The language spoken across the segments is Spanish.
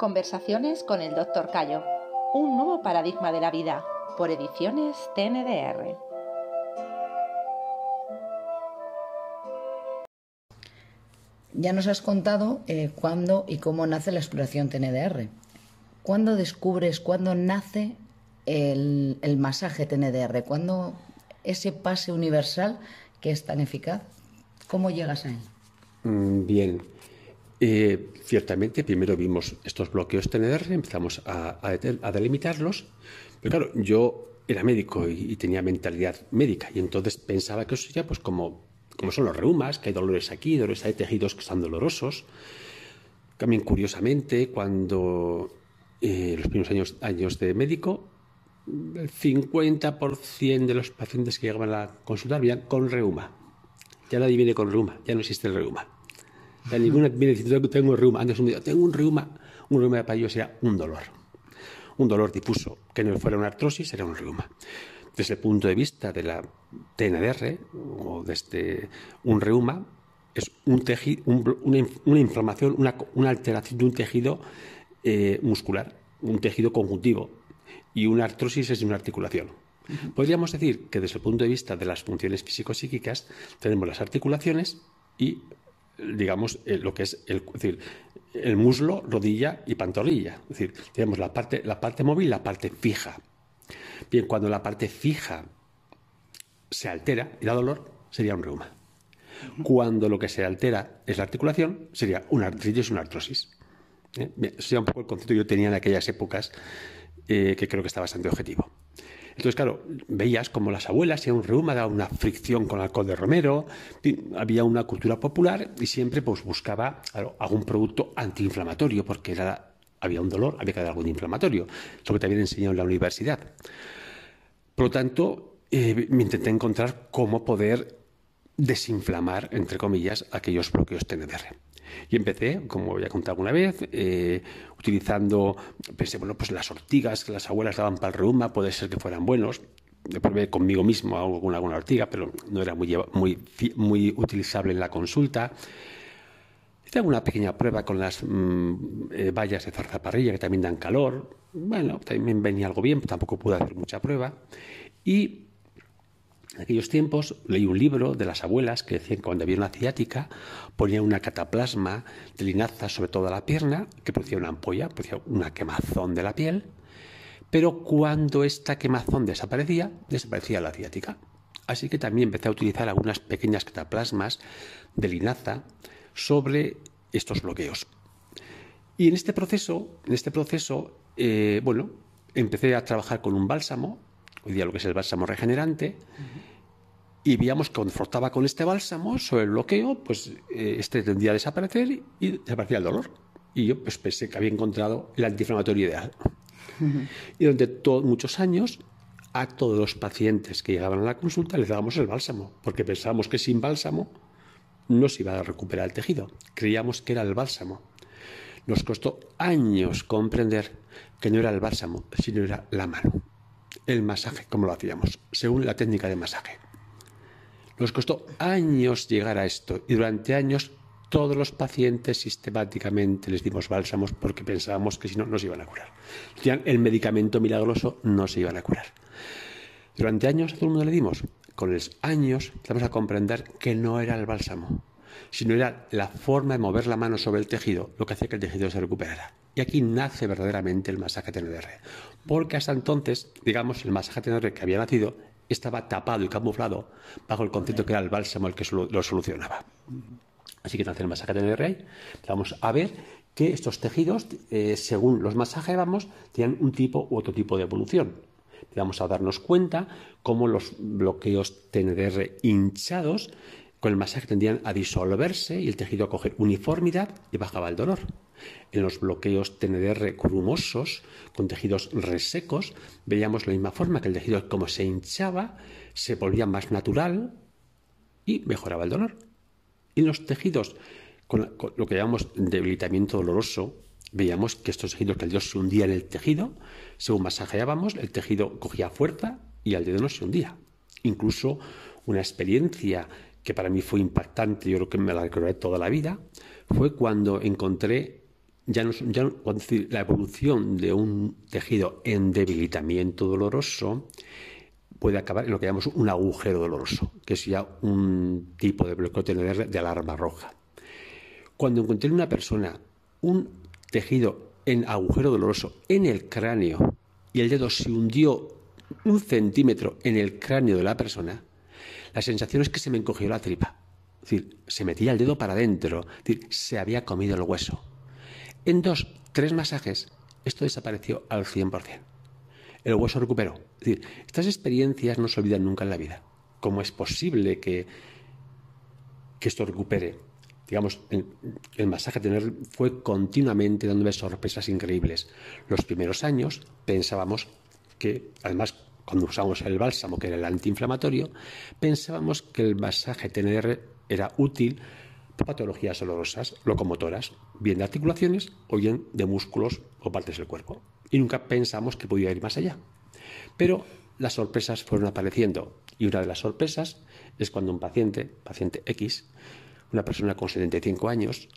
Conversaciones con el Dr. Cayo. Un nuevo paradigma de la vida. Por ediciones TNDR. Ya nos has contado eh, cuándo y cómo nace la exploración TNDR. ¿Cuándo descubres, cuándo nace el, el masaje TNDR? ¿Cuándo ese pase universal que es tan eficaz? ¿Cómo llegas a él? Mm, Bien. Eh, ciertamente, primero vimos estos bloqueos TNDR, empezamos a, a a delimitarlos, pero claro, yo era médico y, tenía mentalidad médica, y entonces pensaba que eso sería pues como, como son los reumas, que hay dolores aquí, dolores hay tejidos que están dolorosos. También, curiosamente, cuando eh, los primeros años, años de médico, el 50% de los pacientes que llegaban a la consulta venían con reuma. Ya nadie viene con reuma, ya no existe el reuma. Ya ninguna viene diciendo tengo reuma. Antes un día, tengo un reuma. Un reuma para ellos era un dolor. Un dolor difuso, que no fuera una artrosis, era un reuma. Desde el punto de vista de la TNDR, o desde un reuma, es un teji- un- una, inf- una inflamación, una, una alteración de un tejido eh, muscular, un tejido conjuntivo. Y una artrosis es una articulación. Podríamos decir que desde el punto de vista de las funciones físico-psíquicas tenemos las articulaciones y, digamos, eh, lo que es el, es decir, el muslo, rodilla y pantorrilla. Es decir, tenemos la parte, la parte móvil y la parte fija. Bien, cuando la parte fija se altera y da dolor, sería un reuma. Cuando lo que se altera es la articulación, sería una artritis o una artrosis. ¿Eh? Bien, sería un poco el concepto que yo tenía en aquellas épocas, eh, que creo que está bastante objetivo. Entonces, claro, veías como las abuelas, si un reuma, daba una fricción con alcohol de romero, había una cultura popular y siempre pues, buscaba claro, algún producto antiinflamatorio, porque era, había un dolor, había que dar algo inflamatorio. Eso que también enseñado en la universidad. Por lo tanto, eh, me intenté encontrar cómo poder desinflamar, entre comillas, aquellos bloqueos TNDR. Y empecé, como ya contado alguna vez, eh, utilizando, pensé, bueno, pues las ortigas que las abuelas daban para el reuma, puede ser que fueran buenos. Probé conmigo mismo alguna, alguna ortiga, pero no era muy, muy, muy utilizable en la consulta. Hice alguna pequeña prueba con las mm, eh, vallas de zarzaparrilla que también dan calor. Bueno, también venía algo bien, pero tampoco pude hacer mucha prueba. Y en aquellos tiempos leí un libro de las abuelas que decían que cuando había una ciática ponía una cataplasma de linaza sobre toda la pierna que producía una ampolla, producía una quemazón de la piel, pero cuando esta quemazón desaparecía, desaparecía la ciática. Así que también empecé a utilizar algunas pequeñas cataplasmas de linaza sobre estos bloqueos. Y en este proceso, en este proceso, eh, bueno, empecé a trabajar con un bálsamo, hoy día lo que es el bálsamo regenerante, y veíamos que cuando frotaba con este bálsamo sobre el bloqueo, pues eh, este tendía a desaparecer y desaparecía el dolor. Y yo pues, pensé que había encontrado el antiinflamatorio ideal. Y durante muchos años, a todos los pacientes que llegaban a la consulta les dábamos el bálsamo, porque pensábamos que sin bálsamo no se iba a recuperar el tejido. Creíamos que era el bálsamo. Nos costó años comprender que no era el bálsamo, sino era la mano. El masaje, como lo hacíamos, según la técnica de masaje. Nos costó años llegar a esto y durante años todos los pacientes sistemáticamente les dimos bálsamos porque pensábamos que si no, no se iban a curar. El medicamento milagroso, no se iban a curar. Durante años a todo el mundo le dimos. Con los años empezamos a comprender que no era el bálsamo, sino era la forma de mover la mano sobre el tejido lo que hacía que el tejido se recuperara. Y aquí nace verdaderamente el masaje TNR. Porque hasta entonces, digamos, el masaje TNR que había nacido estaba tapado y camuflado bajo el concepto que era el bálsamo el que lo solucionaba. Así que nace el masaje ahí. Vamos a ver que estos tejidos, eh, según los masajeábamos, tenían un tipo u otro tipo de evolución. Vamos a darnos cuenta cómo los bloqueos TNDR hinchados con el masaje tendían a disolverse y el tejido a coger uniformidad y bajaba el dolor. En los bloqueos TNDR grumosos, con tejidos resecos, veíamos la misma forma que el tejido como se hinchaba, se volvía más natural y mejoraba el dolor. En los tejidos, con, lo que llamamos debilitamiento doloroso, veíamos que estos tejidos que el dedo se hundía en el tejido, según masajeábamos, el tejido cogía fuerza y el dedo no se hundía. Incluso una experiencia que para mí fue impactante, yo creo que me la recordaré toda la vida, fue cuando encontré ya la evolución de un tejido en debilitamiento doloroso puede acabar en lo que llamamos un agujero doloroso, que es ya un tipo de bloqueo de alarma roja. Cuando encontré en una persona un tejido en agujero doloroso en el cráneo y el dedo se hundió un centímetro en el cráneo de la persona, la sensación es que se me encogió la tripa. Es decir, se metía el dedo para adentro, es decir, se había comido el hueso. En dos, tres masajes, esto desapareció al 100%. El hueso recuperó. Es decir, estas experiencias no se olvidan nunca en la vida. ¿Cómo es posible que, que esto recupere? Digamos, el, masaje tener fue continuamente dándome sorpresas increíbles. Los primeros años pensábamos que, además, cuando usamos el bálsamo, que era el antiinflamatorio, pensábamos que el masaje TNR era útil para patologías dolorosas, locomotoras, bien de articulaciones o bien de músculos o partes del cuerpo. Y nunca pensamos que podía ir más allá. Pero las sorpresas fueron apareciendo. Y una de las sorpresas es cuando un paciente, paciente X, una persona con 75 años,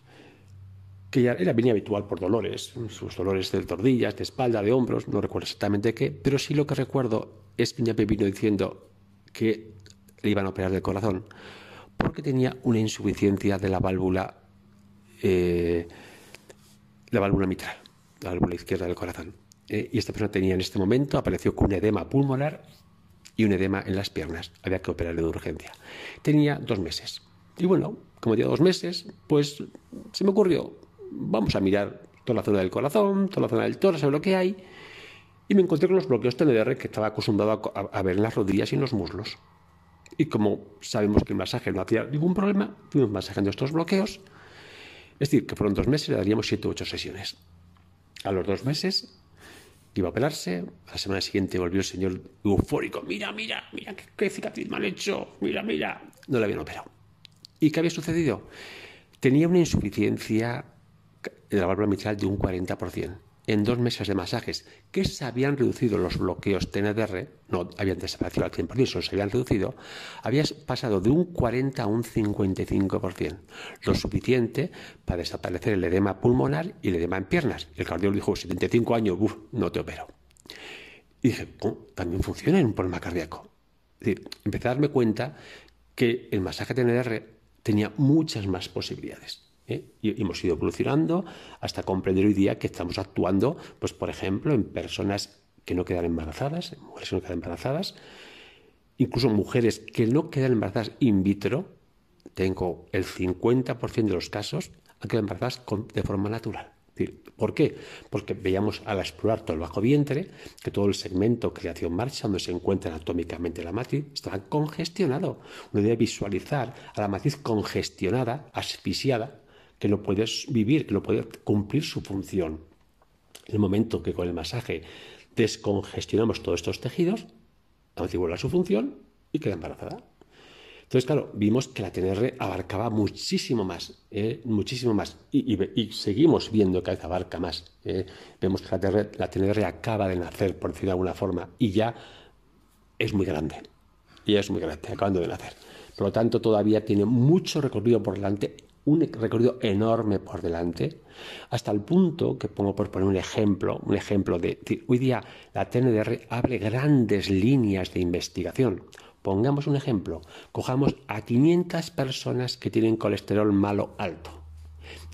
que ya era bien habitual por dolores, sus dolores de tordillas, de espalda, de hombros, no recuerdo exactamente qué, pero sí lo que recuerdo es que me vino diciendo que le iban a operar del corazón porque tenía una insuficiencia de la válvula, eh, la válvula mitral, la válvula izquierda del corazón. Eh, y esta persona tenía en este momento, apareció con un edema pulmonar y un edema en las piernas. Había que operarle de urgencia. Tenía dos meses. Y bueno, como tenía dos meses, pues se me ocurrió, vamos a mirar toda la zona del corazón, toda la zona del ver lo que hay. Y me encontré con los bloqueos TNDR que estaba acostumbrado a, ver en las rodillas y en los muslos. Y como sabemos que el masaje no hacía ningún problema, fuimos masajando estos bloqueos. Es decir, que fueron dos meses le daríamos siete u ocho sesiones. A los dos meses iba a operarse, a la semana siguiente volvió el señor eufórico. Mira, mira, mira qué, qué cicatriz han hecho. Mira, mira. No le habían operado. ¿Y qué había sucedido? Tenía una insuficiencia de la válvula mitral de un 40%. En dos meses de masajes que se habían reducido los bloqueos TNDR, no habían desaparecido al 100%, solo se habían reducido, había pasado de un 40 a un 55%, lo suficiente para desaparecer el edema pulmonar y el edema en piernas. El cardiólogo dijo, 75 años, uff, no te opero. Y dije, oh, también funciona en un problema cardíaco. Es decir, empecé a darme cuenta que el masaje TNDR tenía muchas más posibilidades. ¿Eh? Y hemos ido evolucionando hasta comprender hoy día que estamos actuando, pues por ejemplo, en personas que no quedan embarazadas, mujeres que no quedan embarazadas, incluso mujeres que no quedan embarazadas in vitro, tengo el 50% de los casos han quedado embarazadas de forma natural. ¿Por qué? Porque veíamos al explorar todo el bajo vientre que todo el segmento creación marcha, donde se encuentra anatómicamente la matriz, estaba congestionado. Uno debe visualizar a la matriz congestionada, asfixiada, que lo puedes vivir, que lo puede cumplir su función. En el momento que con el masaje descongestionamos todos estos tejidos, la vuelve a su función y queda embarazada. Entonces, claro, vimos que la TNR abarcaba muchísimo más, ¿eh? muchísimo más. Y, seguimos viendo que abarca más. ¿eh? Vemos que la TNR, la TNR, acaba de nacer, por decirlo de alguna forma, y ya es muy grande. Y es muy grande, acabando de nacer. Por lo tanto, todavía tiene mucho recorrido por delante un recorrido enorme por delante, hasta el punto que pongo por poner un ejemplo, un ejemplo de, hoy día la TNDR abre grandes líneas de investigación. Pongamos un ejemplo, cojamos a 500 personas que tienen colesterol malo alto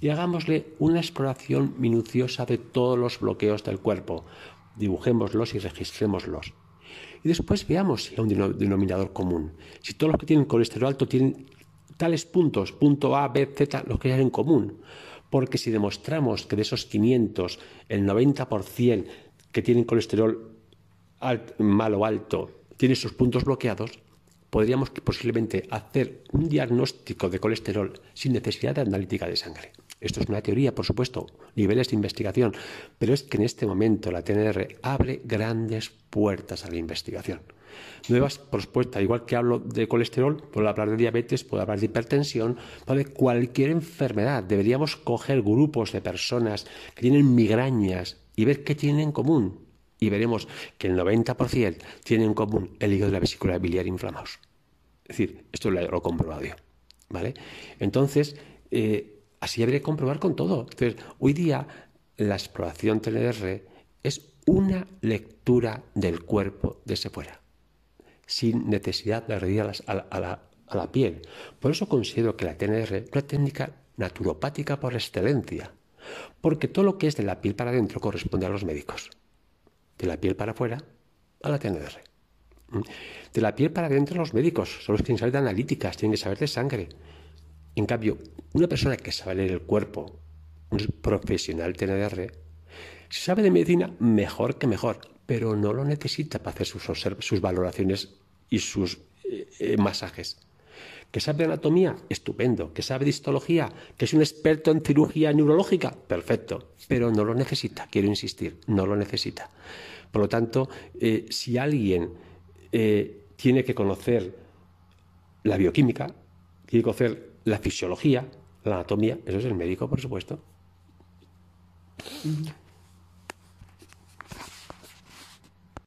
y hagámosle una exploración minuciosa de todos los bloqueos del cuerpo, dibujémoslos y registrémoslos. Y después veamos si hay un denominador común. Si todos los que tienen colesterol alto tienen tales puntos, punto A, B, Z, los que hay en común. Porque si demostramos que de esos 500, el 90% que tienen colesterol malo alto tiene sus puntos bloqueados, podríamos posiblemente hacer un diagnóstico de colesterol sin necesidad de analítica de sangre. Esto es una teoría, por supuesto, niveles de investigación, pero es que en este momento la TNR abre grandes puertas a la investigación nuevas propuestas. Igual que hablo de colesterol, puedo hablar de diabetes, puedo hablar de hipertensión, de cualquier enfermedad. Deberíamos coger grupos de personas que tienen migrañas y ver qué tienen en común. Y veremos que el 90% tienen en común el hígado y la vesícula biliar inflamados. Es decir, esto lo, he comprobado yo. ¿vale? Entonces, eh, así habría que comprobar con todo. Entonces, hoy día la exploración TNR es una lectura del cuerpo desde fuera, sin necesidad de agredir a, la, piel. Por eso considero que la TNR es una técnica naturopática por excelencia, porque todo lo que es de la piel para adentro corresponde a los médicos, de la piel para afuera a la TNR. De la piel para adentro los médicos, son los que tienen que saber de analíticas, tienen que saber de sangre. En cambio, una persona que sabe leer el cuerpo, un profesional TNR, si sabe de medicina, mejor que mejor, pero no lo necesita para hacer sus, valoraciones y sus eh, eh, masajes. ¿Que sabe de anatomía? Estupendo. ¿Que sabe de histología? ¿Que es un experto en cirugía neurológica? Perfecto. Pero no lo necesita, quiero insistir, no lo necesita. Por lo tanto, eh, si alguien tiene que conocer la bioquímica, tiene que conocer la fisiología, la anatomía, eso es el médico, por supuesto.